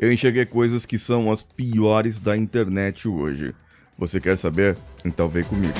eu enxerguei coisas que são as piores da internet hoje. Você quer saber? Então vem comigo.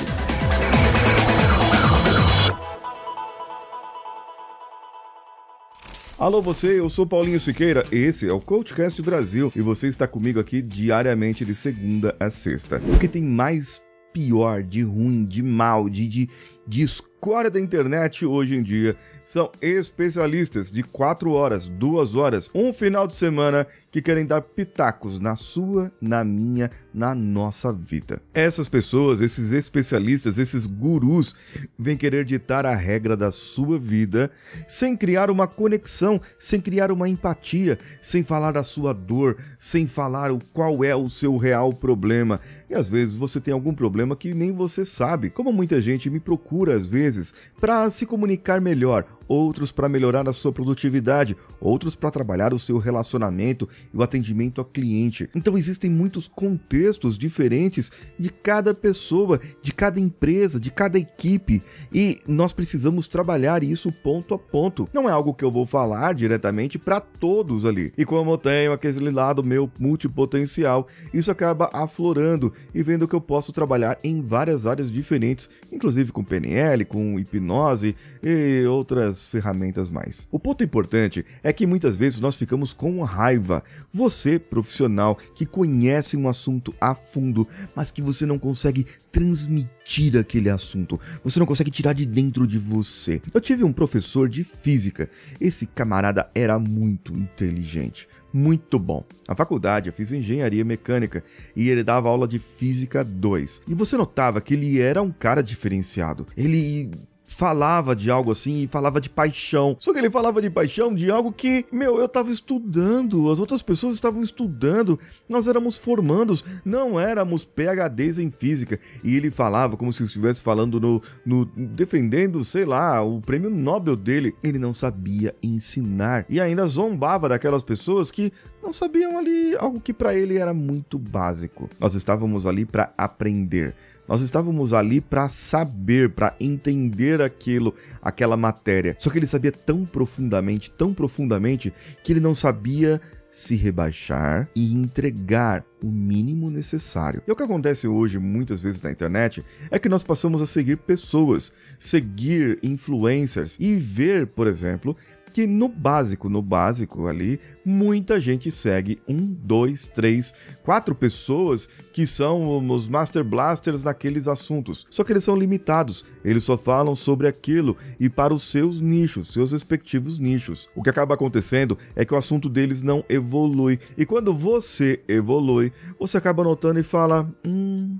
Alô você, eu sou Paulinho Siqueira, esse é o Coachcast Brasil e você está comigo aqui diariamente de segunda a sexta. O que tem mais pior, de ruim, de mal, de, de, de escória da internet hoje em dia são especialistas de 4 horas, 2 horas, um final de semana que querem dar pitacos na sua, na minha, na nossa vida. Essas pessoas, esses especialistas, esses gurus, vêm querer ditar a regra da sua vida sem criar uma conexão, sem criar uma empatia, sem falar da sua dor, sem falar o qual é o seu real problema. E às vezes você tem algum problema que nem você sabe. Como muita gente me procura às vezes para se comunicar melhor, outros para melhorar a sua produtividade, outros para trabalhar o seu relacionamento e o atendimento ao cliente. Então existem muitos contextos diferentes de cada pessoa, de cada empresa, de cada equipe e nós precisamos trabalhar isso ponto a ponto. Não é algo que eu vou falar diretamente para todos ali. E como eu tenho aquele lado meu multipotencial, isso acaba aflorando e vendo que eu posso trabalhar em várias áreas diferentes, inclusive com PNL, com hipnose e outras ferramentas mais. O ponto importante é que muitas vezes nós ficamos com raiva. Você, profissional, que conhece um assunto a fundo, mas que você não consegue transmitir aquele assunto, você não consegue tirar de dentro de você. Eu tive um professor de física. Esse camarada era muito inteligente, muito bom. Na faculdade eu fiz engenharia mecânica e ele dava aula de física 2. E você notava que ele era um cara diferenciado. Ele falava de algo assim e falava de paixão. Só que ele falava de paixão de algo que, meu, eu tava estudando, as outras pessoas estavam estudando, nós éramos formandos, não éramos PHDs em física. E ele falava como se estivesse falando no, no defendendo, sei lá, o prêmio Nobel dele. Ele não sabia ensinar e ainda zombava daquelas pessoas que não sabiam ali algo que para ele era muito básico. Nós estávamos ali para aprender. Nós estávamos ali para saber, para entender aquilo, aquela matéria. Só que ele sabia tão profundamente, tão profundamente, que ele não sabia se rebaixar e entregar o mínimo necessário. E o que acontece hoje, muitas vezes na internet, é que nós passamos a seguir pessoas, seguir influencers e ver, por exemplo, que no básico, no básico ali, muita gente segue um, dois, três, quatro pessoas que são os Master Blasters naqueles assuntos. Só que eles são limitados, eles só falam sobre aquilo e para os seus nichos, seus respectivos nichos. O que acaba acontecendo é que o assunto deles não evolui. E quando você evolui, você acaba notando e fala: hum,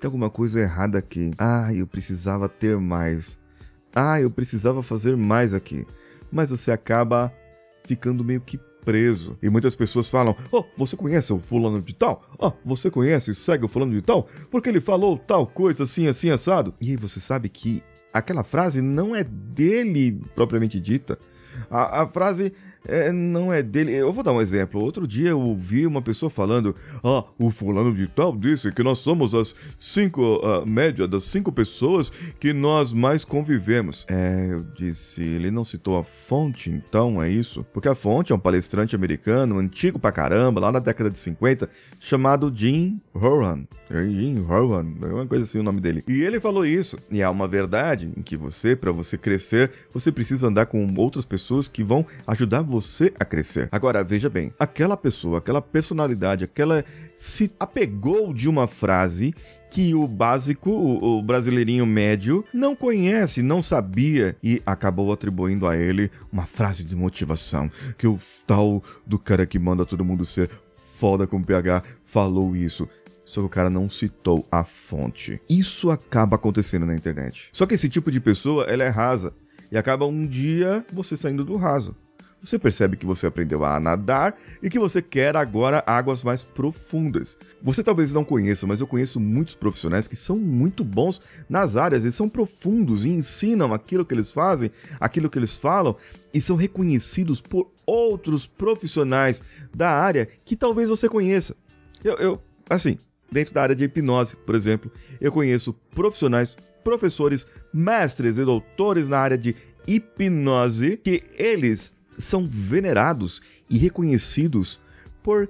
tem alguma coisa errada aqui. Ah, eu precisava ter mais. Ah, eu precisava fazer mais aqui mas você acaba ficando meio que preso. E muitas pessoas falam: Oh, você conhece o fulano de tal? Oh, você conhece segue o fulano de tal? Porque ele falou tal coisa assim, assim, assado. E aí você sabe que aquela frase não é dele propriamente dita. A, a frase é, não é dele. Eu vou dar um exemplo. Outro dia eu ouvi uma pessoa falando: Ah, o fulano de tal disse que nós somos as cinco, a média das cinco pessoas que nós mais convivemos. É, eu disse, ele não citou a fonte, então é isso? Porque a fonte é um palestrante americano, antigo pra caramba, lá na década de 50, chamado Jim Horan. Jim é uma coisa assim o nome dele. E ele falou isso. E é uma verdade em que você, para você crescer, você precisa andar com outras pessoas que vão ajudar você a crescer. Agora, veja bem, aquela pessoa, aquela personalidade, aquela se apegou de uma frase que o básico, o, o, brasileirinho médio, não conhece, não sabia e acabou atribuindo a ele uma frase de motivação. Que o tal do cara que manda todo mundo ser foda com PH falou isso. Só que o cara não citou a fonte. Isso acaba acontecendo na internet. Só que esse tipo de pessoa, ela é rasa. E acaba um dia você saindo do raso você percebe que você aprendeu a nadar e que você quer agora águas mais profundas. Você talvez não conheça, mas eu conheço muitos profissionais que são muito bons nas áreas, eles são profundos e ensinam aquilo que eles fazem, aquilo que eles falam e são reconhecidos por outros profissionais da área que talvez você conheça. Eu, eu assim, dentro da área de hipnose, por exemplo, eu conheço profissionais, professores, mestres e doutores na área de hipnose que eles são venerados e reconhecidos por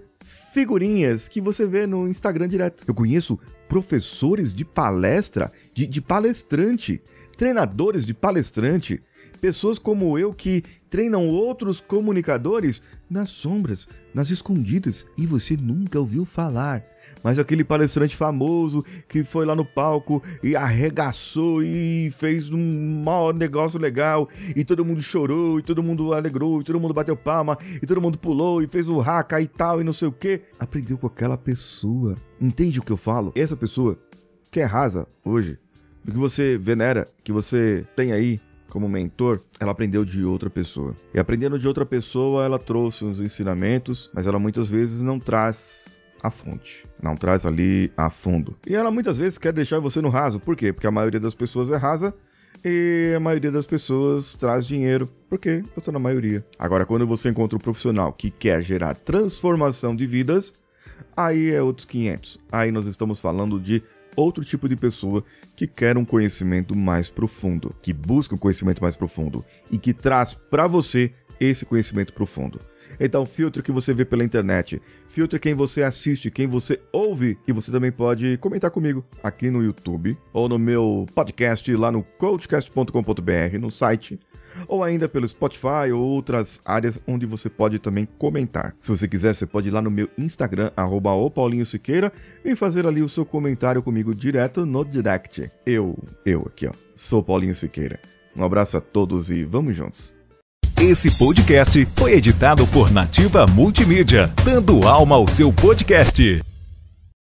figurinhas que você vê no Instagram direto. Eu conheço professores de palestra, de, de palestrante, treinadores de palestrante, pessoas como eu que treinam outros comunicadores nas sombras, nas escondidas, e você nunca ouviu falar. Mas aquele palestrante famoso que foi lá no palco e arregaçou e fez um maior negócio legal, e todo mundo chorou, e todo mundo alegrou, e todo mundo bateu palma, e todo mundo pulou e fez o raca e tal, e não sei o que. Aprendeu com aquela pessoa. Entende o que eu falo? Essa pessoa que é rasa hoje, que você venera, que você tem aí como mentor, ela aprendeu de outra pessoa. E aprendendo de outra pessoa, ela trouxe uns ensinamentos, mas ela muitas vezes não traz a fonte, não traz ali a fundo. E ela muitas vezes quer deixar você no raso. Por quê? Porque a maioria das pessoas é rasa e a maioria das pessoas traz dinheiro, porque eu tô na maioria. Agora, quando você encontra um profissional que quer gerar transformação de vidas, aí é outros 500. Aí nós estamos falando de outro tipo de pessoa que quer um conhecimento mais profundo, que busca um conhecimento mais profundo e que traz para você esse conhecimento profundo. Então, filtre o que você vê pela internet, filtre quem você assiste, quem você ouve, e você também pode comentar comigo aqui no YouTube ou no meu podcast lá no coachcast.com.br, no site ou ainda pelo Spotify ou outras áreas onde você pode também comentar. Se você quiser, você pode ir lá no meu Instagram, arroba Siqueira, e fazer ali o seu comentário comigo direto no direct. Eu, eu aqui ó, sou Paulinho Siqueira. Um abraço a todos e vamos juntos. Esse podcast foi editado por Nativa Multimídia, dando alma ao seu podcast.